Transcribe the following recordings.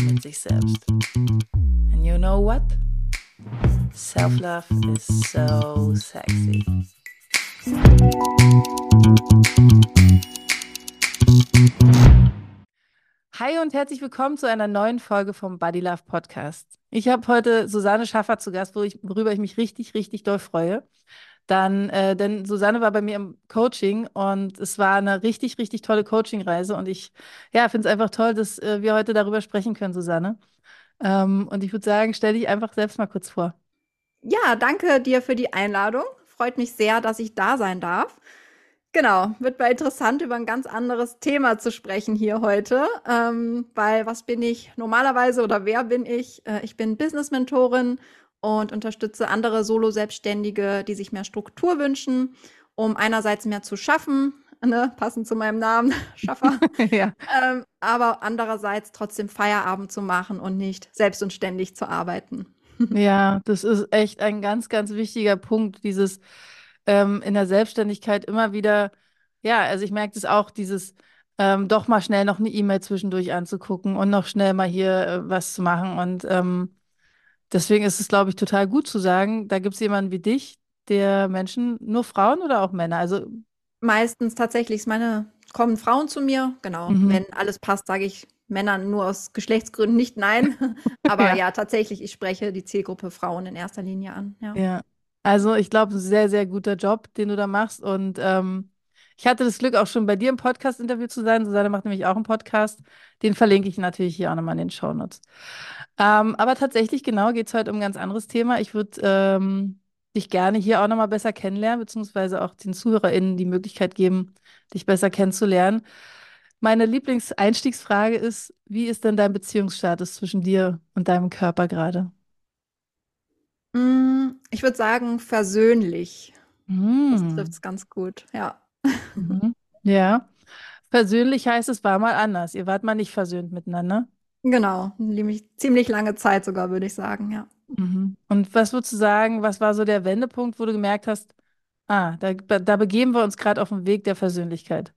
mit sich selbst. And you know what? Self-love is so sexy. Hi und herzlich willkommen zu einer neuen Folge vom Body Love Podcast. Ich habe heute Susanne Schaffer zu Gast, worüber ich mich richtig, richtig doll freue. Dann, äh, denn Susanne war bei mir im Coaching und es war eine richtig, richtig tolle Coachingreise und ich ja, finde es einfach toll, dass äh, wir heute darüber sprechen können, Susanne. Ähm, und ich würde sagen, stell dich einfach selbst mal kurz vor. Ja, danke dir für die Einladung. Freut mich sehr, dass ich da sein darf. Genau, wird mal interessant, über ein ganz anderes Thema zu sprechen hier heute. Ähm, weil was bin ich normalerweise oder wer bin ich? Äh, ich bin Business-Mentorin und unterstütze andere Solo-Selbstständige, die sich mehr Struktur wünschen, um einerseits mehr zu schaffen, ne, passend zu meinem Namen, Schaffer, ja. ähm, aber andererseits trotzdem Feierabend zu machen und nicht selbst und ständig zu arbeiten. ja, das ist echt ein ganz, ganz wichtiger Punkt, dieses ähm, in der Selbstständigkeit immer wieder, ja, also ich merke das auch, dieses ähm, doch mal schnell noch eine E-Mail zwischendurch anzugucken und noch schnell mal hier äh, was zu machen und ähm, Deswegen ist es, glaube ich, total gut zu sagen, da gibt es jemanden wie dich, der Menschen, nur Frauen oder auch Männer? Also meistens tatsächlich, meine kommen Frauen zu mir, genau. Mhm. Wenn alles passt, sage ich Männern nur aus Geschlechtsgründen nicht nein. Aber ja. ja. tatsächlich, ich spreche die Zielgruppe Frauen in erster Linie an. Ja. ja. Also ich glaube, ein sehr, sehr guter Job, den du da machst. Und ähm, ich hatte das Glück, auch schon bei dir im Podcast-Interview zu sein. Susanne macht nämlich auch einen Podcast. Den verlinke ich natürlich hier auch nochmal in den Show Notes. Ähm, aber tatsächlich, genau, geht es heute um ein ganz anderes Thema. Ich würde ähm, dich gerne hier auch nochmal besser kennenlernen, beziehungsweise auch den ZuhörerInnen die Möglichkeit geben, dich besser kennenzulernen. Meine Lieblingseinstiegsfrage ist, wie ist denn dein Beziehungsstatus zwischen dir und deinem Körper gerade? Mm, ich würde sagen, versöhnlich. Mm. Das trifft es ganz gut, ja. Mhm. Ja. Persönlich heißt es, war mal anders. Ihr wart mal nicht versöhnt miteinander. Genau, nämlich ziemlich lange Zeit sogar, würde ich sagen, ja. Mhm. Und was würdest du sagen, was war so der Wendepunkt, wo du gemerkt hast, ah, da, da begeben wir uns gerade auf den Weg der Versöhnlichkeit?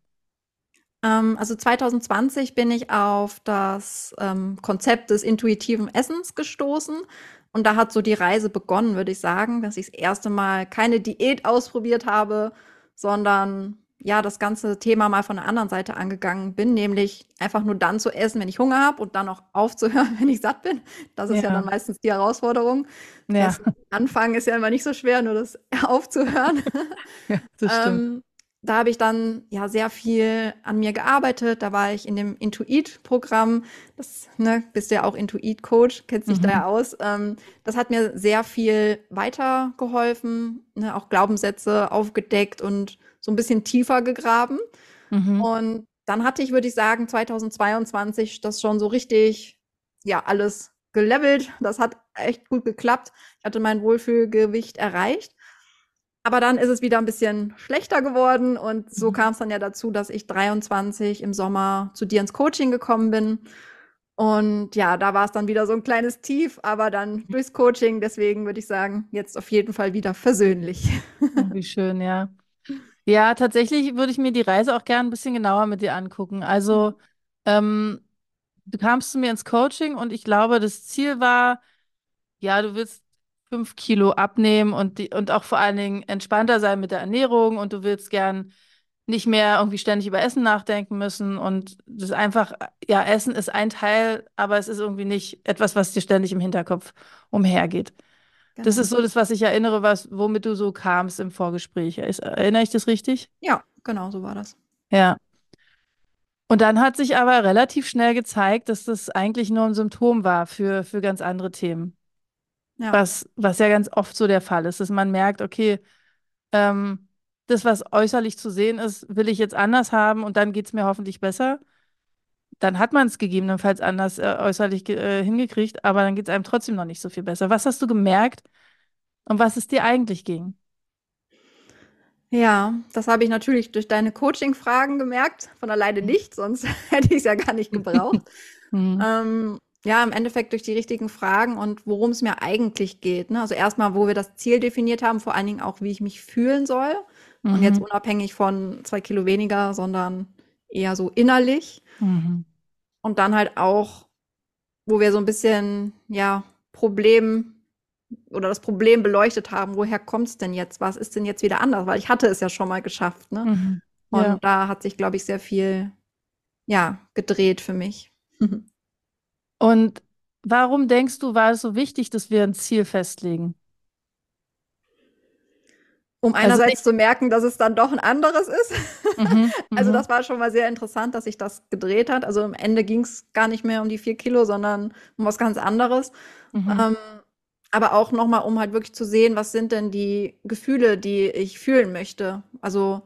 Ähm, also 2020 bin ich auf das ähm, Konzept des intuitiven Essens gestoßen. Und da hat so die Reise begonnen, würde ich sagen, dass ich das erste Mal keine Diät ausprobiert habe, sondern ja, das ganze Thema mal von der anderen Seite angegangen bin, nämlich einfach nur dann zu essen, wenn ich Hunger habe und dann auch aufzuhören, wenn ich satt bin. Das ist ja, ja dann meistens die Herausforderung. Ja. Das Anfangen ist ja immer nicht so schwer, nur das aufzuhören. Ja, das stimmt. Ähm, da habe ich dann ja sehr viel an mir gearbeitet. Da war ich in dem Intuit-Programm. Das ne, bist du ja auch Intuit-Coach, kennst dich mhm. da ja aus. Ähm, das hat mir sehr viel weitergeholfen, ne, auch Glaubenssätze aufgedeckt und so ein bisschen tiefer gegraben. Mhm. Und dann hatte ich, würde ich sagen, 2022 das schon so richtig, ja, alles gelevelt. Das hat echt gut geklappt. Ich hatte mein Wohlfühlgewicht erreicht. Aber dann ist es wieder ein bisschen schlechter geworden und so mhm. kam es dann ja dazu, dass ich 23 im Sommer zu dir ins Coaching gekommen bin. Und ja, da war es dann wieder so ein kleines Tief, aber dann durchs Coaching, deswegen würde ich sagen, jetzt auf jeden Fall wieder versöhnlich. Wie schön, ja. Ja, tatsächlich würde ich mir die Reise auch gerne ein bisschen genauer mit dir angucken. Also, ähm, du kamst zu mir ins Coaching und ich glaube, das Ziel war, ja, du willst fünf Kilo abnehmen und, die, und auch vor allen Dingen entspannter sein mit der Ernährung und du willst gern nicht mehr irgendwie ständig über Essen nachdenken müssen und das einfach, ja, Essen ist ein Teil, aber es ist irgendwie nicht etwas, was dir ständig im Hinterkopf umhergeht. Das ist genau. so das, was ich erinnere, was, womit du so kamst im Vorgespräch. Erinnere ich das richtig? Ja, genau, so war das. Ja. Und dann hat sich aber relativ schnell gezeigt, dass das eigentlich nur ein Symptom war für, für ganz andere Themen. Ja. Was, was ja ganz oft so der Fall ist, dass man merkt, okay, ähm, das, was äußerlich zu sehen ist, will ich jetzt anders haben und dann geht es mir hoffentlich besser. dann hat man es gegebenenfalls anders äh, äußerlich äh, hingekriegt, aber dann geht es einem trotzdem noch nicht so viel besser. Was hast du gemerkt, um was es dir eigentlich ging? Ja, das habe ich natürlich durch deine Coaching-Fragen gemerkt. Von alleine mhm. nicht, sonst hätte ich es ja gar nicht gebraucht. mhm. ähm, ja, im Endeffekt durch die richtigen Fragen und worum es mir eigentlich geht. Ne? Also erstmal, wo wir das Ziel definiert haben, vor allen Dingen auch, wie ich mich fühlen soll. Mhm. Und jetzt unabhängig von zwei Kilo weniger, sondern eher so innerlich. Mhm. Und dann halt auch, wo wir so ein bisschen, ja, Problem oder das Problem beleuchtet haben, woher kommt es denn jetzt? Was ist denn jetzt wieder anders? Weil ich hatte es ja schon mal geschafft, ne? Mhm. Und ja. da hat sich, glaube ich, sehr viel, ja, gedreht für mich. Und warum denkst du, war es so wichtig, dass wir ein Ziel festlegen? Um also einerseits also zu merken, dass es dann doch ein anderes ist. Mhm, also mhm. das war schon mal sehr interessant, dass sich das gedreht hat. Also am Ende ging es gar nicht mehr um die vier Kilo, sondern um was ganz anderes. Mhm. Ähm, aber auch nochmal, um halt wirklich zu sehen, was sind denn die Gefühle, die ich fühlen möchte. Also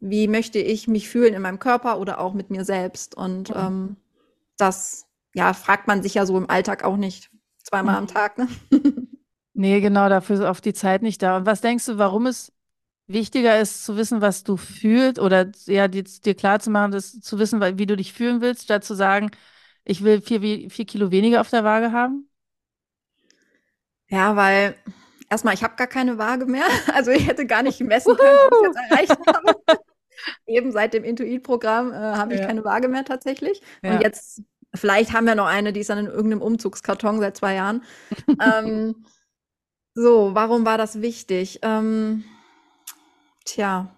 wie möchte ich mich fühlen in meinem Körper oder auch mit mir selbst. Und mhm. ähm, das, ja, fragt man sich ja so im Alltag auch nicht zweimal am mhm. Tag. Ne? nee, genau, dafür ist oft die Zeit nicht da. Und was denkst du, warum es wichtiger ist, zu wissen, was du fühlst oder ja, dir, dir klar zu machen, dass, zu wissen, wie du dich fühlen willst, statt zu sagen, ich will vier, vier Kilo weniger auf der Waage haben? Ja, weil erstmal, ich habe gar keine Waage mehr. Also ich hätte gar nicht messen können, was ich jetzt erreicht habe. Eben seit dem Intuit-Programm äh, habe ich ja. keine Waage mehr tatsächlich. Ja. Und jetzt, vielleicht haben wir noch eine, die ist dann in irgendeinem Umzugskarton seit zwei Jahren. ähm, so, warum war das wichtig? Ähm, tja,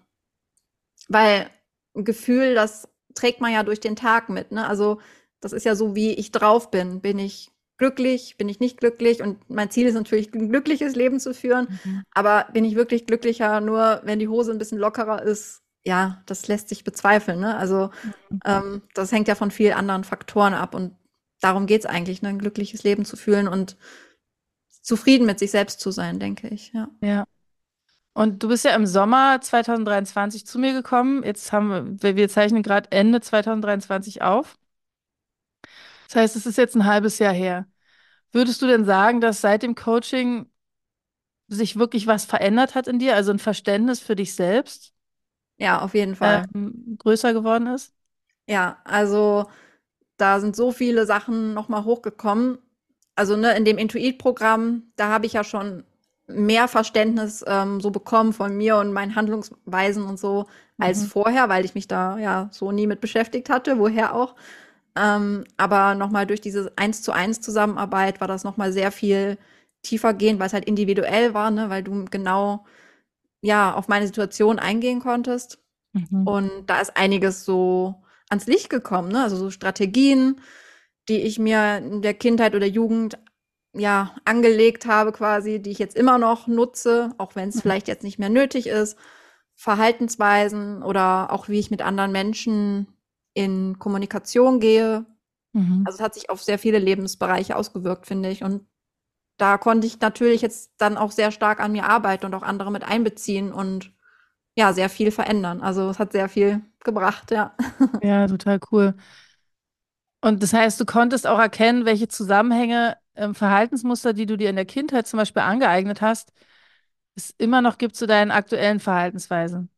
weil ein Gefühl, das trägt man ja durch den Tag mit. Ne? Also das ist ja so, wie ich drauf bin. Bin ich glücklich, bin ich nicht glücklich und mein Ziel ist natürlich, ein glückliches Leben zu führen. Mhm. Aber bin ich wirklich glücklicher, nur wenn die Hose ein bisschen lockerer ist? Ja, das lässt sich bezweifeln. Ne? Also mhm. ähm, das hängt ja von vielen anderen Faktoren ab und darum geht es eigentlich, ne? ein glückliches Leben zu fühlen und zufrieden mit sich selbst zu sein, denke ich. Ja. ja. Und du bist ja im Sommer 2023 zu mir gekommen. Jetzt haben wir, wir zeichnen gerade Ende 2023 auf. Das heißt, es ist jetzt ein halbes Jahr her. Würdest du denn sagen, dass seit dem Coaching sich wirklich was verändert hat in dir, also ein Verständnis für dich selbst? Ja, auf jeden Fall. Ähm, größer geworden ist? Ja, also da sind so viele Sachen nochmal hochgekommen. Also ne, in dem Intuit-Programm, da habe ich ja schon mehr Verständnis ähm, so bekommen von mir und meinen Handlungsweisen und so als mhm. vorher, weil ich mich da ja so nie mit beschäftigt hatte, woher auch. Ähm, aber nochmal durch diese eins zu eins Zusammenarbeit war das nochmal sehr viel tiefer gehend, weil es halt individuell war, ne? weil du genau ja auf meine Situation eingehen konntest. Mhm. Und da ist einiges so ans Licht gekommen, ne? Also so Strategien, die ich mir in der Kindheit oder Jugend ja angelegt habe, quasi, die ich jetzt immer noch nutze, auch wenn es mhm. vielleicht jetzt nicht mehr nötig ist. Verhaltensweisen oder auch wie ich mit anderen Menschen in Kommunikation gehe. Mhm. Also es hat sich auf sehr viele Lebensbereiche ausgewirkt, finde ich. Und da konnte ich natürlich jetzt dann auch sehr stark an mir arbeiten und auch andere mit einbeziehen und ja, sehr viel verändern. Also es hat sehr viel gebracht, ja. Ja, total cool. Und das heißt, du konntest auch erkennen, welche Zusammenhänge, ähm, Verhaltensmuster, die du dir in der Kindheit zum Beispiel angeeignet hast, es immer noch gibt zu deinen aktuellen Verhaltensweisen.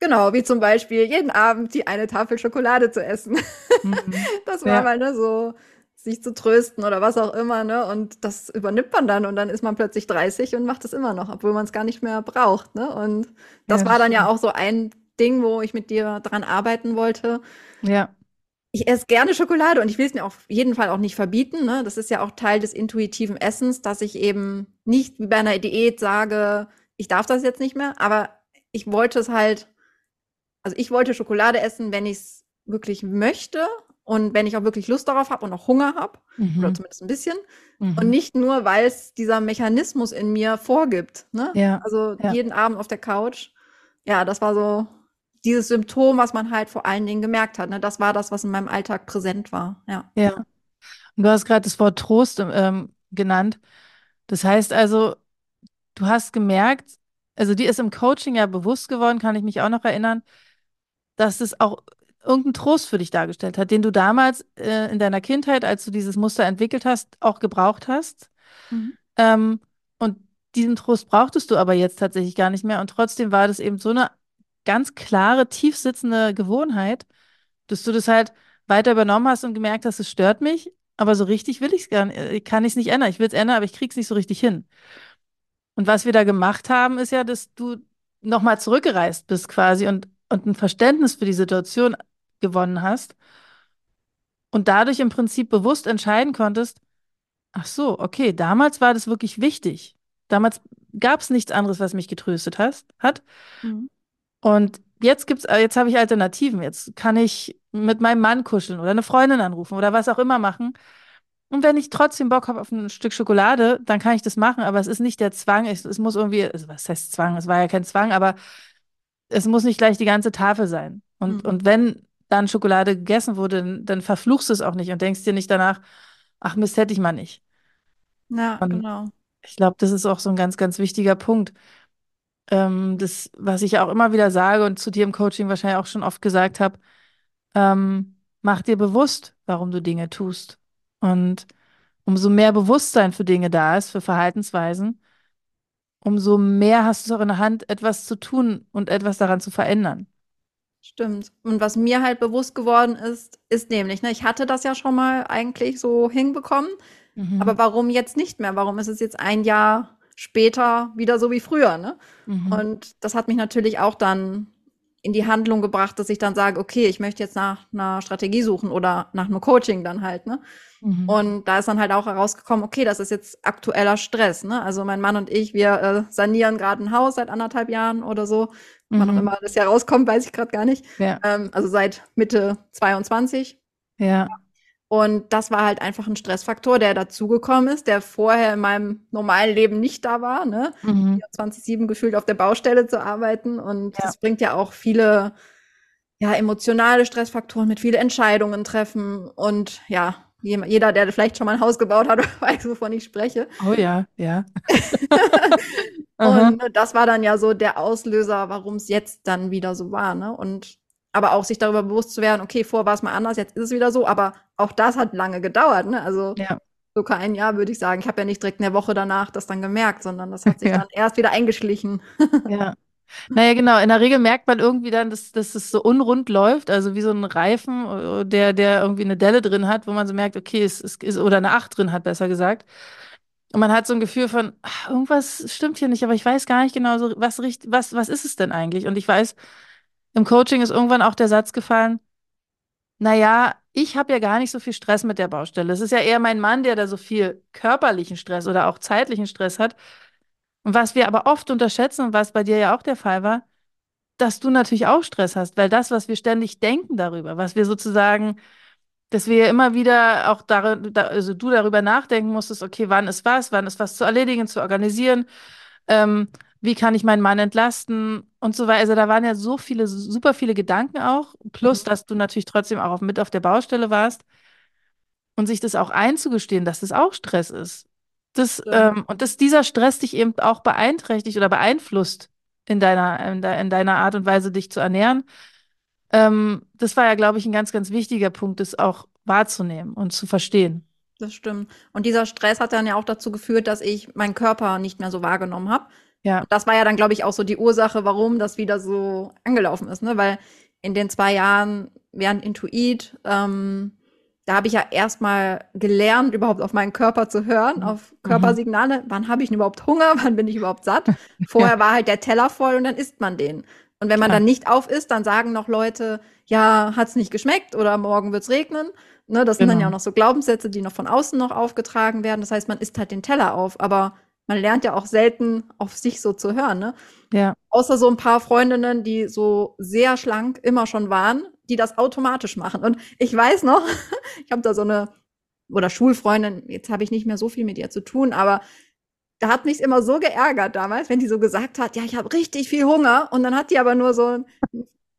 Genau, wie zum Beispiel jeden Abend die eine Tafel Schokolade zu essen. Mhm. Das war ja. mal ne, so, sich zu trösten oder was auch immer, ne? Und das übernimmt man dann und dann ist man plötzlich 30 und macht es immer noch, obwohl man es gar nicht mehr braucht, ne? Und das ja, war dann ja auch so ein Ding, wo ich mit dir dran arbeiten wollte. Ja. Ich esse gerne Schokolade und ich will es mir auf jeden Fall auch nicht verbieten. Ne? Das ist ja auch Teil des intuitiven Essens, dass ich eben nicht wie bei einer Diät sage, ich darf das jetzt nicht mehr, aber ich wollte es halt also ich wollte Schokolade essen, wenn ich es wirklich möchte und wenn ich auch wirklich Lust darauf habe und auch Hunger habe, mhm. oder zumindest ein bisschen. Mhm. Und nicht nur, weil es dieser Mechanismus in mir vorgibt. Ne? Ja. Also ja. jeden Abend auf der Couch. Ja, das war so dieses Symptom, was man halt vor allen Dingen gemerkt hat. Ne? Das war das, was in meinem Alltag präsent war. Ja. ja. Und du hast gerade das Wort Trost ähm, genannt. Das heißt also, du hast gemerkt, also dir ist im Coaching ja bewusst geworden, kann ich mich auch noch erinnern, dass es auch irgendeinen Trost für dich dargestellt hat, den du damals äh, in deiner Kindheit, als du dieses Muster entwickelt hast, auch gebraucht hast. Mhm. Ähm, und diesen Trost brauchtest du aber jetzt tatsächlich gar nicht mehr. Und trotzdem war das eben so eine ganz klare, tief sitzende Gewohnheit, dass du das halt weiter übernommen hast und gemerkt hast, es stört mich, aber so richtig will ich es gar nicht, äh, kann ich es nicht ändern. Ich will es ändern, aber ich kriege es nicht so richtig hin. Und was wir da gemacht haben, ist ja, dass du nochmal zurückgereist bist quasi und, und ein Verständnis für die Situation gewonnen hast und dadurch im Prinzip bewusst entscheiden konntest, ach so, okay, damals war das wirklich wichtig. Damals gab es nichts anderes, was mich getröstet hast, hat. Mhm. Und jetzt gibt's, äh, jetzt habe ich Alternativen. Jetzt kann ich mit meinem Mann kuscheln oder eine Freundin anrufen oder was auch immer machen. Und wenn ich trotzdem Bock habe auf ein Stück Schokolade, dann kann ich das machen, aber es ist nicht der Zwang. Es, es muss irgendwie, also was heißt Zwang? Es war ja kein Zwang, aber es muss nicht gleich die ganze Tafel sein. Und, mhm. und wenn dann Schokolade gegessen wurde, dann, verfluchst du es auch nicht und denkst dir nicht danach, ach Mist, hätte ich mal nicht. Ja, und genau. Ich glaube, das ist auch so ein ganz, ganz wichtiger Punkt. Ähm, das, was ich auch immer wieder sage und zu dir im Coaching wahrscheinlich auch schon oft gesagt habe, ähm, mach dir bewusst, warum du Dinge tust. Und umso mehr Bewusstsein für Dinge da ist, für Verhaltensweisen, umso mehr hast du es auch in der Hand, etwas zu tun und etwas daran zu verändern. Stimmt. Und was mir halt bewusst geworden ist, ist nämlich, ne, ich hatte das ja schon mal eigentlich so hinbekommen, mhm. aber warum jetzt nicht mehr? Warum ist es jetzt ein Jahr später wieder so wie früher, ne? Mhm. Und das hat mich natürlich auch dann in die Handlung gebracht, dass ich dann sage, okay, ich möchte jetzt nach einer Strategie suchen oder nach einem Coaching dann halt, ne? Mhm. Und da ist dann halt auch herausgekommen, okay, das ist jetzt aktueller Stress, ne? Also mein Mann und ich, wir äh, sanieren gerade ein Haus seit anderthalb Jahren oder so. Mhm. Wann auch immer das Jahr rauskommt, weiß ich gerade gar nicht. Ja. Ähm, also seit Mitte 22. Ja. Und das war halt einfach ein Stressfaktor, der dazugekommen ist, der vorher in meinem normalen Leben nicht da war, ne? Mhm. 24-7 gefühlt auf der Baustelle zu arbeiten. Und ja. das bringt ja auch viele, ja, emotionale Stressfaktoren mit viele Entscheidungen treffen. Und ja, jeder, der vielleicht schon mal ein Haus gebaut hat, weiß, wovon ich spreche. Oh ja, ja. und das war dann ja so der Auslöser, warum es jetzt dann wieder so war, ne? Und aber auch sich darüber bewusst zu werden, okay, vor war es mal anders, jetzt ist es wieder so, aber auch das hat lange gedauert, ne? Also ja. sogar ein Jahr würde ich sagen. Ich habe ja nicht direkt eine Woche danach das dann gemerkt, sondern das hat sich ja. dann erst wieder eingeschlichen. ja. Naja, genau. In der Regel merkt man irgendwie dann, dass, dass es so unrund läuft, also wie so ein Reifen, äh, der, der irgendwie eine Delle drin hat, wo man so merkt, okay, es ist, oder eine Acht drin hat, besser gesagt. Und man hat so ein Gefühl von, ach, irgendwas stimmt hier nicht, aber ich weiß gar nicht genau so, was, was, was ist es denn eigentlich? Und ich weiß, im Coaching ist irgendwann auch der Satz gefallen, naja, ich habe ja gar nicht so viel Stress mit der Baustelle. Es ist ja eher mein Mann, der da so viel körperlichen Stress oder auch zeitlichen Stress hat. Und was wir aber oft unterschätzen und was bei dir ja auch der Fall war, dass du natürlich auch Stress hast, weil das, was wir ständig denken darüber, was wir sozusagen, dass wir immer wieder auch darüber, also du darüber nachdenken musstest, okay, wann ist was, wann ist was zu erledigen, zu organisieren, ähm, wie kann ich meinen Mann entlasten und so weiter. Also da waren ja so viele, super viele Gedanken auch, plus, mhm. dass du natürlich trotzdem auch mit auf der Baustelle warst und sich das auch einzugestehen, dass das auch Stress ist. Das, ja. ähm, und dass dieser Stress dich eben auch beeinträchtigt oder beeinflusst in deiner, in, de, in deiner Art und Weise, dich zu ernähren. Ähm, das war ja, glaube ich, ein ganz, ganz wichtiger Punkt, das auch wahrzunehmen und zu verstehen. Das stimmt. Und dieser Stress hat dann ja auch dazu geführt, dass ich meinen Körper nicht mehr so wahrgenommen habe. Ja. Und das war ja dann, glaube ich, auch so die Ursache, warum das wieder so angelaufen ist, ne? Weil in den zwei Jahren während Intuit, ähm, da habe ich ja erstmal gelernt, überhaupt auf meinen Körper zu hören, mhm. auf Körpersignale. Mhm. Wann habe ich denn überhaupt Hunger? Wann bin ich überhaupt satt? Vorher ja. war halt der Teller voll und dann isst man den. Und wenn man Klar. dann nicht auf isst, dann sagen noch Leute, ja, hat's nicht geschmeckt oder morgen wird's regnen. Ne, das genau. sind dann ja genau. auch noch so Glaubenssätze, die noch von außen noch aufgetragen werden. Das heißt, man isst halt den Teller auf, aber man lernt ja auch selten auf sich so zu hören, ne? Ja. Außer so ein paar Freundinnen, die so sehr schlank immer schon waren, die das automatisch machen. Und ich weiß noch, ich habe da so eine oder Schulfreundin, jetzt habe ich nicht mehr so viel mit ihr zu tun, aber da hat mich immer so geärgert damals, wenn die so gesagt hat, ja, ich habe richtig viel Hunger und dann hat die aber nur so ein,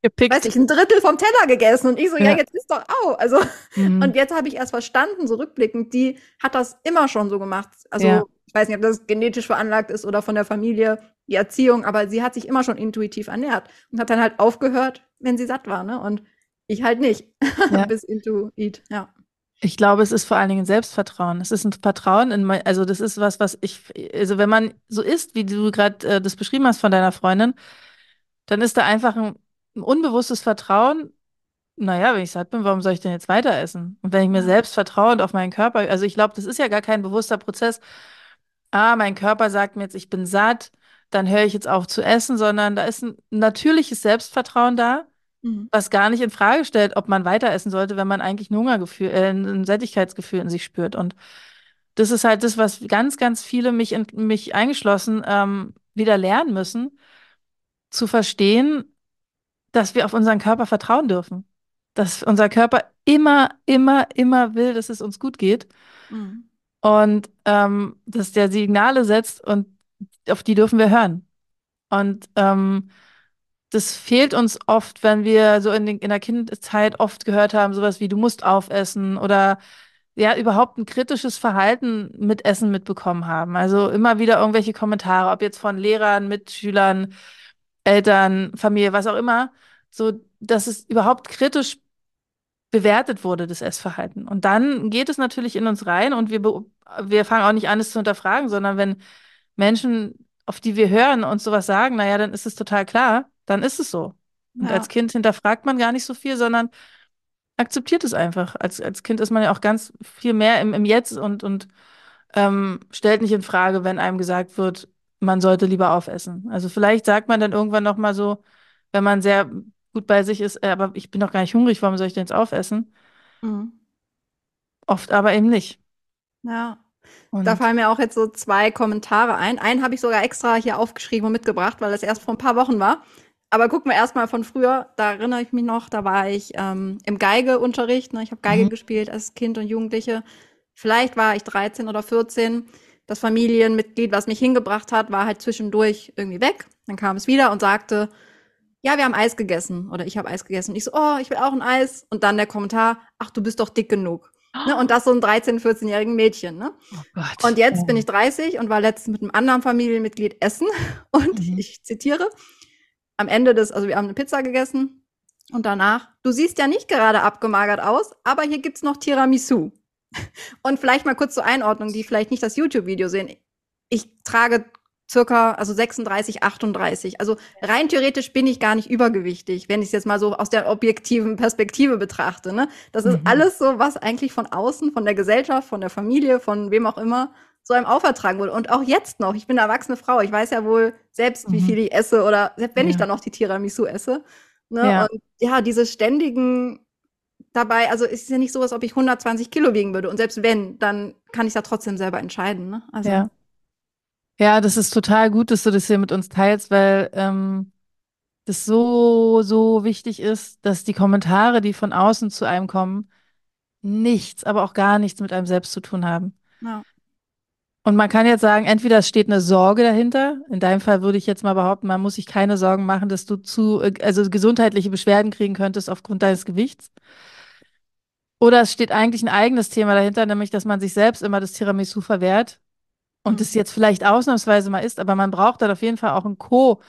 Gepickt. weiß ich, ein Drittel vom Teller gegessen und ich so, ja, ja jetzt ist doch au. Also mhm. und jetzt habe ich erst verstanden, so rückblickend, die hat das immer schon so gemacht. Also ja. ich weiß nicht, ob das genetisch veranlagt ist oder von der Familie, die Erziehung, aber sie hat sich immer schon intuitiv ernährt und hat dann halt aufgehört, wenn sie satt war, ne? Und Ich halt nicht. Ja. Bis into eat, ja. Ich glaube, es ist vor allen Dingen Selbstvertrauen. Es ist ein Vertrauen in mein, also das ist was, was ich, also wenn man so ist, wie du gerade äh, das beschrieben hast von deiner Freundin, dann ist da einfach ein, ein unbewusstes Vertrauen. Naja, wenn ich satt bin, warum soll ich denn jetzt weiter essen? Und wenn ich mir selbst vertraue und auf meinen Körper, also ich glaube, das ist ja gar kein bewusster Prozess. Ah, mein Körper sagt mir jetzt, ich bin satt, dann höre ich jetzt auf zu essen, sondern da ist ein natürliches Selbstvertrauen da Mhm. was gar nicht in Frage stellt, ob man weiter essen sollte, wenn man eigentlich ein Hungergefühl, äh, ein Sättigkeitsgefühl in sich spürt. Und das ist halt das, was ganz, ganz viele, mich, in, mich eingeschlossen, ähm, wieder lernen müssen, zu verstehen, dass wir auf unseren Körper vertrauen dürfen. Dass unser Körper immer, immer, immer will, dass es uns gut geht. Mhm. Und ähm, dass der Signale setzt und auf die dürfen wir hören. Und ähm, das fehlt uns oft, wenn wir so in, den, in der Kindheit oft gehört haben, sowas wie du musst aufessen oder ja, überhaupt ein kritisches Verhalten mit Essen mitbekommen haben. Also immer wieder irgendwelche Kommentare, ob jetzt von Lehrern, Mitschülern, Eltern, Familie, was auch immer, so, dass es überhaupt kritisch bewertet wurde, das Essverhalten. Und dann geht es natürlich in uns rein und wir, wir fangen auch nicht an, es zu hinterfragen, sondern wenn Menschen, auf die wir hören, uns sowas sagen, naja, dann ist es total klar, dann ist es so. Und Ja. als Kind hinterfragt man gar nicht so viel, sondern akzeptiert es einfach. Als, als Kind ist man ja auch ganz viel mehr im, im Jetzt und, und ähm, stellt nicht in Frage, wenn einem gesagt wird, man sollte lieber aufessen. Also vielleicht sagt man dann irgendwann noch mal so, wenn man sehr gut bei sich ist, äh, aber ich bin doch gar nicht hungrig, warum soll ich denn jetzt aufessen? Mhm. Oft aber eben nicht. Ja. Und Da fallen mir auch jetzt so zwei Kommentare ein. Einen habe ich sogar extra hier aufgeschrieben und mitgebracht, weil das erst vor ein paar Wochen war. Aber gucken wir erstmal von früher. Da erinnere ich mich noch, da war ich ähm, im Geigeunterricht. Ne? Ich habe Geige Mhm. gespielt als Kind und Jugendliche. Vielleicht war ich 13 oder 14. Das Familienmitglied, was mich hingebracht hat, war halt zwischendurch irgendwie weg. Dann kam es wieder und sagte, ja, wir haben Eis gegessen oder ich habe Eis gegessen. Und ich so, oh, ich will auch ein Eis. Und dann der Kommentar, ach, du bist doch dick genug. Ne? Und das so ein 13-, 14-jährigen Mädchen. Ne? oh. Und jetzt bin ich 30 und war letztens mit einem anderen Familienmitglied essen. Und Mhm. ich zitiere, am Ende des, also wir haben eine Pizza gegessen und danach, du siehst ja nicht gerade abgemagert aus, aber hier gibt's noch Tiramisu. Und vielleicht mal kurz zur Einordnung, die vielleicht nicht das YouTube-Video sehen. Ich trage circa, also 36, 38. Also rein theoretisch bin ich gar nicht übergewichtig, wenn ich es jetzt mal so aus der objektiven Perspektive betrachte. Ne? Das ist Mhm. alles so, was eigentlich von außen, von der Gesellschaft, von der Familie, von wem auch immer, so einem aufertragen wurde. Und auch jetzt noch, ich bin eine erwachsene Frau, ich weiß ja wohl selbst, wie Mhm. viel ich esse oder selbst wenn ich Ja. dann noch die Tiramisu esse. Ne? Ja. Und ja, diese ständigen dabei, also es ist ja nicht so, als ob ich 120 Kilo wiegen würde. Und selbst wenn, dann kann ich da trotzdem selber entscheiden. Ne? Also, Ja. Ja, das ist total gut, dass du das hier mit uns teilst, weil ähm, das so, so wichtig ist, dass die Kommentare, die von außen zu einem kommen, nichts, aber auch gar nichts mit einem selbst zu tun haben. ja. Und man kann jetzt sagen, entweder es steht eine Sorge dahinter. In deinem Fall würde ich jetzt mal behaupten, man muss sich keine Sorgen machen, dass du zu, äh, also gesundheitliche Beschwerden kriegen könntest aufgrund deines Gewichts. Oder es steht eigentlich ein eigenes Thema dahinter, nämlich, dass man sich selbst immer das Tiramisu verwehrt und Mhm. es jetzt vielleicht ausnahmsweise mal isst, aber man braucht dann auf jeden Fall auch einen Co,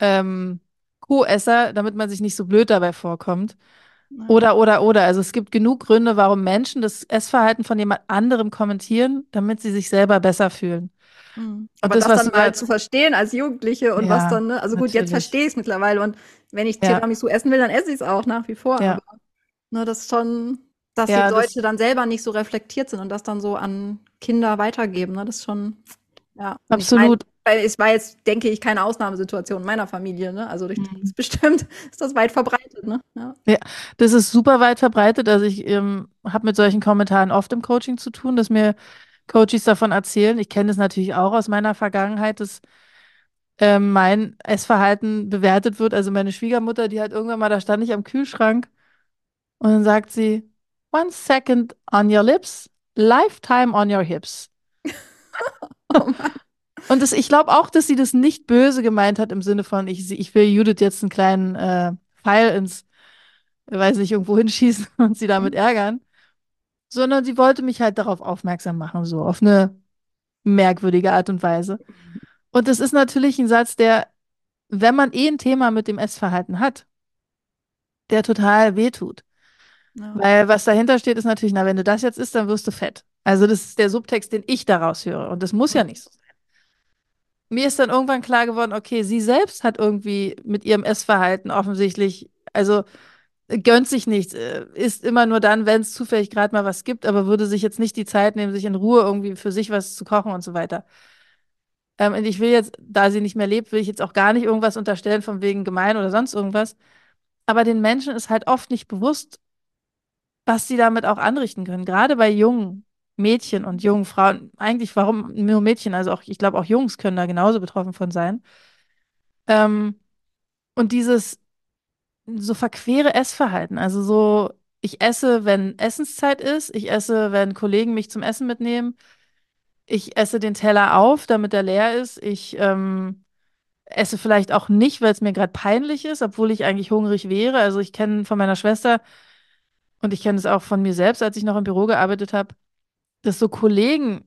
ähm, Co-Esser, damit man sich nicht so blöd dabei vorkommt. Oder, oder, oder. Also es gibt genug Gründe, warum Menschen das Essverhalten von jemand anderem kommentieren, damit sie sich selber besser fühlen. Mhm. Aber das, das, was dann mal zu verstehen als Jugendliche und was Ja, dann, ne? Also gut, jetzt natürlich. verstehe ich es mittlerweile und wenn ich Ja. Tiramisu essen will, dann esse ich es auch nach wie vor. Ja. Aber ne, das ist schon, dass Ja, die das- Leute dann selber nicht so reflektiert sind und das dann so an Kinder weitergeben. Ne? Das ist schon, ja. Absolut. Weil es war jetzt, denke ich, keine Ausnahmesituation in meiner Familie. Ne? Also durch Mhm. bestimmt ist das weit verbreitet. Ne? Ja. Das ist super weit verbreitet. Also ich ähm, habe mit solchen Kommentaren oft im Coaching zu tun, dass mir Coaches davon erzählen. Ich kenne das natürlich auch aus meiner Vergangenheit, dass ähm, mein Essverhalten bewertet wird. Also meine Schwiegermutter, die hat irgendwann mal, da stand ich am Kühlschrank und dann sagt sie, one second on your lips, lifetime on your hips. Oh Mann. Und das, ich glaube auch, dass sie das nicht böse gemeint hat im Sinne von, ich, ich will Judith jetzt einen kleinen äh, Pfeil ins, weiß nicht, irgendwo hinschießen und sie damit ärgern, sondern sie wollte mich halt darauf aufmerksam machen, so auf eine merkwürdige Art und Weise. Und das ist natürlich ein Satz, der, wenn man eh ein Thema mit dem Essverhalten hat, der total wehtut. Ja. Weil was dahinter steht, ist natürlich, na, wenn du das jetzt isst, dann wirst du fett. Also das ist der Subtext, den ich daraus höre. Und das muss ja nicht so sein. Mir ist dann irgendwann klar geworden, okay, sie selbst hat irgendwie mit ihrem Essverhalten offensichtlich, also gönnt sich nichts, äh, isst immer nur dann, wenn es zufällig gerade mal was gibt, aber würde sich jetzt nicht die Zeit nehmen, sich in Ruhe irgendwie für sich was zu kochen und so weiter. Ähm, und ich will jetzt, da sie nicht mehr lebt, will ich jetzt auch gar nicht irgendwas unterstellen von wegen gemein oder sonst irgendwas. Aber den Menschen ist halt oft nicht bewusst, was sie damit auch anrichten können. Gerade bei jungen Mädchen und jungen Frauen. Eigentlich, warum nur Mädchen? Also auch, ich glaube, auch Jungs können da genauso betroffen von sein. Ähm, und dieses so verquere Essverhalten. Also so, ich esse, wenn Essenszeit ist, ich esse, wenn Kollegen mich zum Essen mitnehmen, ich esse den Teller auf, damit er leer ist, ich ähm, esse vielleicht auch nicht, weil es mir gerade peinlich ist, obwohl ich eigentlich hungrig wäre. Also ich kenne von meiner Schwester und ich kenne es auch von mir selbst, als ich noch im Büro gearbeitet habe, dass so Kollegen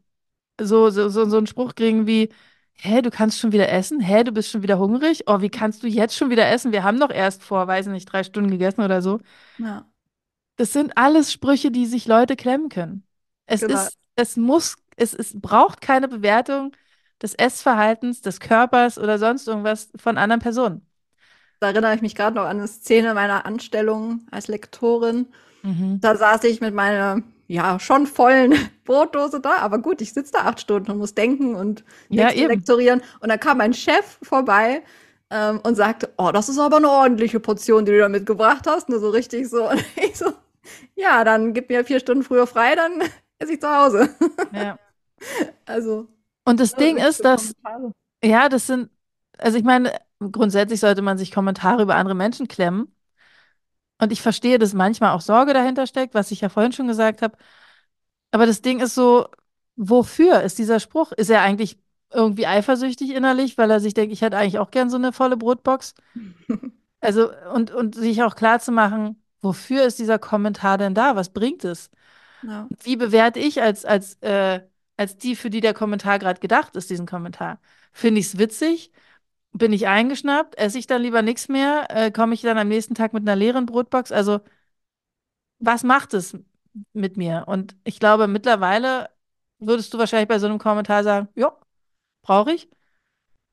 so, so, so, so einen Spruch kriegen wie, hä, du kannst schon wieder essen? Hä, du bist schon wieder hungrig? Oh, wie kannst du jetzt schon wieder essen? Wir haben doch erst vor, weiß nicht, drei Stunden gegessen oder so. Ja. Das sind alles Sprüche, die sich Leute klemmen können. Es Genau. ist, es muss, es, es braucht keine Bewertung des Essverhaltens, des Körpers oder sonst irgendwas von anderen Personen. Da erinnere ich mich gerade noch an eine Szene meiner Anstellung als Lektorin. Mhm. Da saß ich mit meiner, ja, schon vollen Brotdose da, aber gut, ich sitze da acht Stunden und muss denken und Ja, lektorieren. Und dann kam mein Chef vorbei ähm, und sagte, oh, das ist aber eine ordentliche Portion, die du da mitgebracht hast. Nur so richtig so. Und ich so, ja, dann gib mir vier Stunden früher frei, dann esse ich zu Hause. Ja. Also. Und das Ding ist, dass, Kommentare. ja, das sind, also ich meine, grundsätzlich sollte man sich Kommentare über andere Menschen klemmen. Und ich verstehe, dass manchmal auch Sorge dahinter steckt, was ich ja vorhin schon gesagt habe. Aber das Ding ist so, wofür ist dieser Spruch? Ist er eigentlich irgendwie eifersüchtig innerlich, weil er sich denkt, ich hätte eigentlich auch gern so eine volle Brotbox? Also, und, und sich auch klar zu machen, wofür ist dieser Kommentar denn da? Was bringt es? Ja. Wie bewerte ich als, als, äh, als die, für die der Kommentar gerade gedacht ist, diesen Kommentar? Finde ich es witzig? Bin ich eingeschnappt? Esse ich dann lieber nichts mehr? Äh, komme ich dann am nächsten Tag mit einer leeren Brotbox? Also, was macht es mit mir? Und ich glaube, mittlerweile würdest du wahrscheinlich bei so einem Kommentar sagen, ja, brauche ich.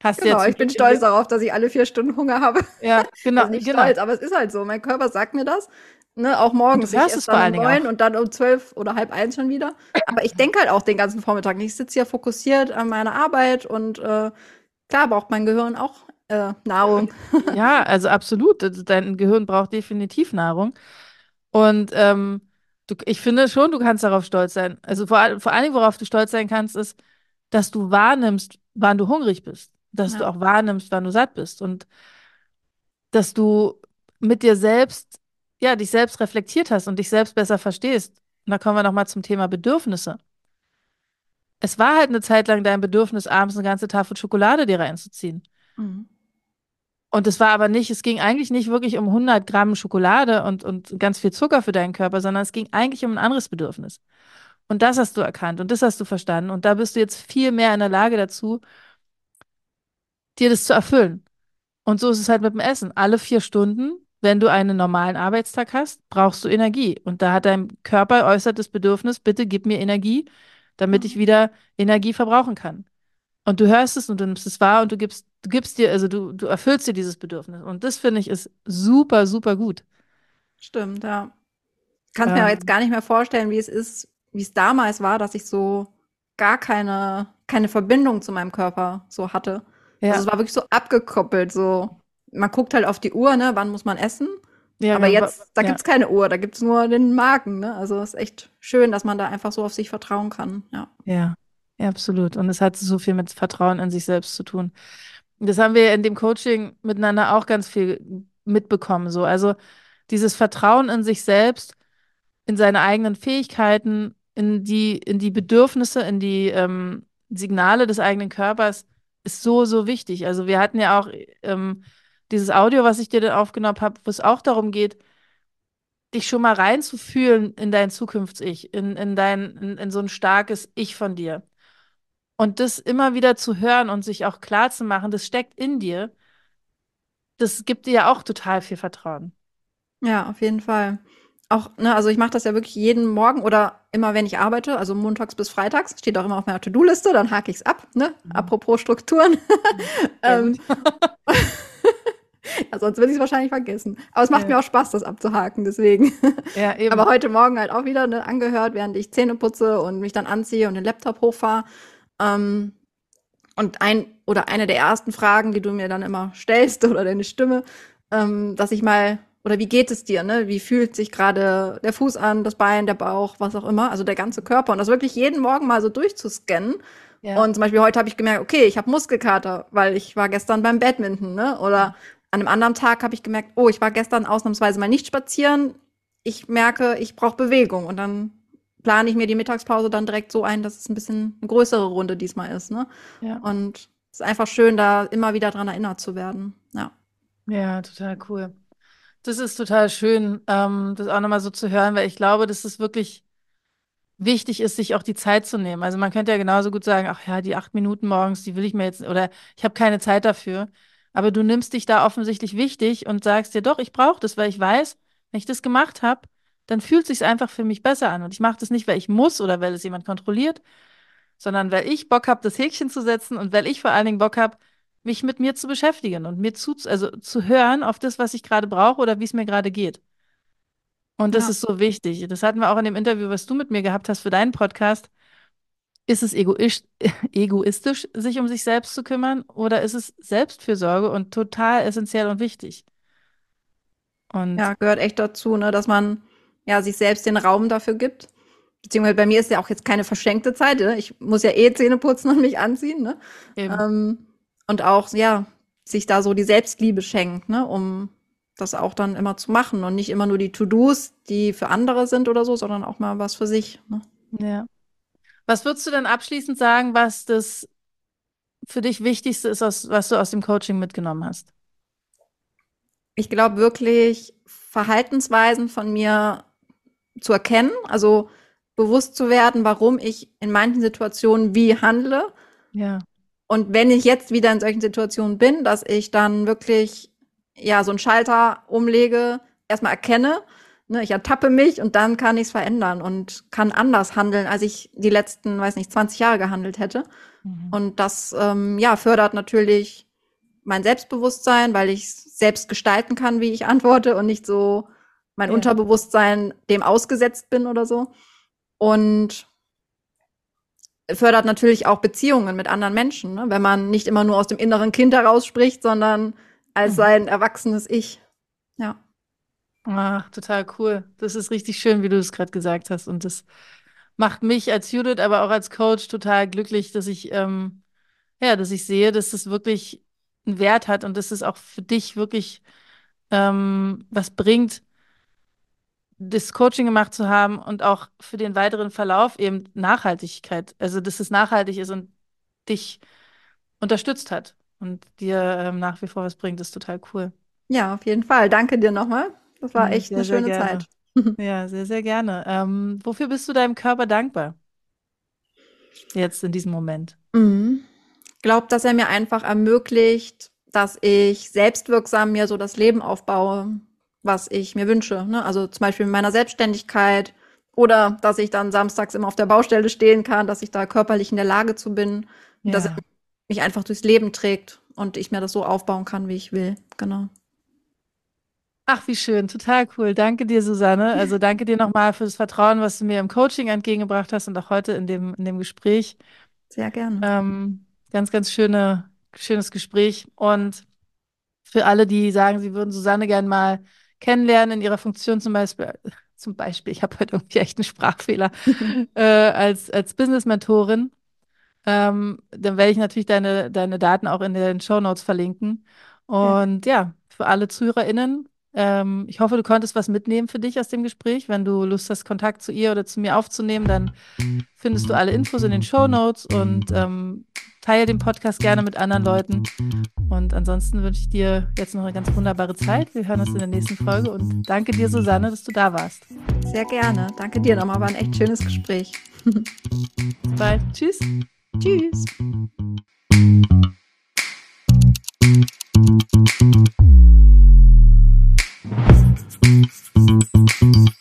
Hast Genau, ich bin stolz darauf, dass ich alle vier Stunden Hunger habe. Ja, genau, Also nicht genau. stolz, aber es ist halt so. Mein Körper sagt mir das. Ne, auch morgens. Du hörst es vor allen um Dingen und dann um zwölf oder halb eins schon wieder. Aber ich denke halt auch den ganzen Vormittag nicht. Ich sitze hier fokussiert an meiner Arbeit und äh, klar braucht mein Gehirn auch äh, Nahrung. Ja, also absolut. Also Dein Gehirn braucht definitiv Nahrung. Und ähm, du, ich finde schon, du kannst darauf stolz sein. Also vor, vor allen Dingen, worauf du stolz sein kannst, ist, dass du wahrnimmst, wann du hungrig bist. Dass du Ja. auch wahrnimmst, wann du satt bist. Und dass du mit dir selbst, ja, dich selbst reflektiert hast und dich selbst besser verstehst. Und da kommen wir nochmal zum Thema Bedürfnisse. Es war halt eine Zeit lang dein Bedürfnis, abends eine ganze Tafel Schokolade dir reinzuziehen. Mhm. Und es war aber nicht, es ging eigentlich nicht wirklich um 100 Gramm Schokolade und, und ganz viel Zucker für deinen Körper, sondern es ging eigentlich um ein anderes Bedürfnis. Und das hast du erkannt und das hast du verstanden. Und da bist du jetzt viel mehr in der Lage dazu, dir das zu erfüllen. Und so ist es halt mit dem Essen. Alle vier Stunden, wenn du einen normalen Arbeitstag hast, brauchst du Energie. Und da hat dein Körper äußert das Bedürfnis, bitte gib mir Energie, damit ich wieder Energie verbrauchen kann. Und du hörst es und du nimmst es wahr und du gibst, du gibst dir, also du, du erfüllst dir dieses Bedürfnis. Und das finde ich ist super, super gut. Stimmt, ja. Kannst mir Ähm. aber jetzt gar nicht mehr vorstellen, wie es ist, wie es damals war, dass ich so gar keine, keine Verbindung zu meinem Körper so hatte. Ja, Also es war wirklich so abgekoppelt, so. Man guckt halt auf die Uhr, ne, wann muss man essen? Ja, Aber genau. jetzt, da ja. gibt's keine Uhr, da gibt's nur den Magen, ne? Also es ist echt schön, dass man da einfach so auf sich vertrauen kann, ja. Ja, ja, absolut. Und es hat so viel mit Vertrauen in sich selbst zu tun. Das haben wir in dem Coaching miteinander auch ganz viel mitbekommen. So, also dieses Vertrauen in sich selbst, in seine eigenen Fähigkeiten, in die, in die Bedürfnisse, in die ähm, Signale des eigenen Körpers ist so, so wichtig. Also wir hatten ja auch ähm, dieses Audio, was ich dir dann aufgenommen habe, wo es auch darum geht, dich schon mal reinzufühlen in dein Zukunfts-Ich, in, in dein, in, in so ein starkes Ich von dir. Und das immer wieder zu hören und sich auch klar zu machen, das steckt in dir, das gibt dir ja auch total viel Vertrauen. Ja, auf jeden Fall. Auch, ne, also ich mache das ja wirklich jeden Morgen oder immer, wenn ich arbeite, also montags bis freitags, steht auch immer auf meiner To-Do-Liste, dann hake ich es ab, ne? Mhm. Apropos Strukturen. ähm, ja, sonst würde ich es wahrscheinlich vergessen. Aber es macht ja. mir auch Spaß, das abzuhaken, deswegen. Ja, eben. Aber heute Morgen halt auch wieder ne, angehört, während ich Zähne putze und mich dann anziehe und den Laptop hochfahre. Ähm, und ein oder eine der ersten Fragen, die du mir dann immer stellst oder deine Stimme, ähm, dass ich mal oder wie geht es dir, ne? Wie fühlt sich gerade der Fuß an, das Bein, der Bauch, was auch immer, also der ganze Körper und das wirklich jeden Morgen mal so durchzuscannen. Ja. Und zum Beispiel heute habe ich gemerkt, okay, ich habe Muskelkater, weil ich war gestern beim Badminton, ne? Oder an einem anderen Tag habe ich gemerkt, oh, ich war gestern ausnahmsweise mal nicht spazieren. Ich merke, ich brauche Bewegung und dann plane ich mir die Mittagspause dann direkt so ein, dass es ein bisschen eine größere Runde diesmal ist, ne? Ja. Und es ist einfach schön, da immer wieder dran erinnert zu werden. Ja. Ja, total cool. Das ist total schön, ähm, das auch nochmal so zu hören, weil ich glaube, dass es wirklich wichtig ist, sich auch die Zeit zu nehmen. Also man könnte ja genauso gut sagen, ach ja, die acht Minuten morgens, die will ich mir jetzt, oder ich habe keine Zeit dafür. Aber du nimmst dich da offensichtlich wichtig und sagst dir, doch, ich brauche das, weil ich weiß, wenn ich das gemacht habe, dann fühlt es sich einfach für mich besser an. Und ich mache das nicht, weil ich muss oder weil es jemand kontrolliert, sondern weil ich Bock habe, das Häkchen zu setzen und weil ich vor allen Dingen Bock habe, mich mit mir zu beschäftigen und mir zu, also zu hören auf das, was ich gerade brauche oder wie es mir gerade geht. Und das ja. ist so wichtig. Das hatten wir auch in dem Interview, was du mit mir gehabt hast für deinen Podcast. Ist es egoistisch, sich um sich selbst zu kümmern oder ist es Selbstfürsorge und total essentiell und wichtig? Und ja, gehört echt dazu, ne, dass man ja sich selbst den Raum dafür gibt. Beziehungsweise bei mir ist ja auch jetzt keine verschenkte Zeit. Ne? Ich muss ja eh Zähne putzen und mich anziehen. Ne? Ähm, und auch, ja, sich da so die Selbstliebe schenkt, ne, um das auch dann immer zu machen und nicht immer nur die To-Dos, die für andere sind oder so, sondern auch mal was für sich. Ne? Ja. Was würdest du denn abschließend sagen, was das für dich Wichtigste ist, was du aus dem Coaching mitgenommen hast? Ich glaube wirklich, Verhaltensweisen von mir zu erkennen, also bewusst zu werden, warum ich in manchen Situationen wie handle. Ja. Und wenn ich jetzt wieder in solchen Situationen bin, dass ich dann wirklich ja so einen Schalter umlege, erstmal erkenne, ne, ich ertappe mich und dann kann ich es verändern und kann anders handeln, als ich die letzten, weiß nicht, 20 Jahre gehandelt hätte. Mhm. Und das ähm, ja fördert natürlich mein Selbstbewusstsein, weil ich selbst gestalten kann, wie ich antworte und nicht so mein ja. Unterbewusstsein dem ausgesetzt bin oder so. Und fördert natürlich auch Beziehungen mit anderen Menschen, ne? wenn man nicht immer nur aus dem inneren Kind heraus spricht, sondern als mhm. sein erwachsenes Ich. Ja. Ach, total cool. Das ist richtig schön, wie du es gerade gesagt hast. Und das macht mich als Judith, aber auch als Coach total glücklich, dass ich, ähm, ja, dass ich sehe, dass das wirklich einen Wert hat und dass es auch für dich wirklich ähm, was bringt, das Coaching gemacht zu haben und auch für den weiteren Verlauf eben Nachhaltigkeit, also dass es nachhaltig ist und dich unterstützt hat und dir ähm, nach wie vor was bringt, ist total cool. Ja, auf jeden Fall. Danke dir nochmal. Das war mhm, echt sehr, eine schöne Zeit. Ja, sehr, sehr gerne. Ähm, wofür bist du deinem Körper dankbar? Jetzt in diesem Moment. Mhm. Ich glaube, dass er mir einfach ermöglicht, dass ich selbstwirksam mir so das Leben aufbaue, was ich mir wünsche. Ne? Also zum Beispiel in meiner Selbstständigkeit oder dass ich dann samstags immer auf der Baustelle stehen kann, dass ich da körperlich in der Lage zu bin, ja. dass er mich einfach durchs Leben trägt und ich mir das so aufbauen kann, wie ich will. Genau. Ach, wie schön, total cool. Danke dir, Susanne. Also danke dir nochmal für das Vertrauen, was du mir im Coaching entgegengebracht hast und auch heute in dem, in dem Gespräch. Sehr gerne. Ähm, ganz, ganz schöne, schönes Gespräch. Und für alle, die sagen, sie würden Susanne gern mal kennenlernen in ihrer Funktion zum Beispiel, zum Beispiel, ich habe heute irgendwie echt einen Sprachfehler, äh, als, als Business-Mentorin, ähm, dann werde ich natürlich deine, deine Daten auch in den Show Notes verlinken. Und ja, ja für alle ZuhörerInnen, ähm, ich hoffe, du konntest was mitnehmen für dich aus dem Gespräch. Wenn du Lust hast, Kontakt zu ihr oder zu mir aufzunehmen, dann findest du alle Infos in den Show Notes und ähm, teile den Podcast gerne mit anderen Leuten. Und ansonsten wünsche ich dir jetzt noch eine ganz wunderbare Zeit. Wir hören uns in der nächsten Folge und danke dir, Susanne, dass du da warst. Sehr gerne. Danke dir nochmal. War ein echt schönes Gespräch. Bis bald. Tschüss. Tschüss. Thank you. Thank you.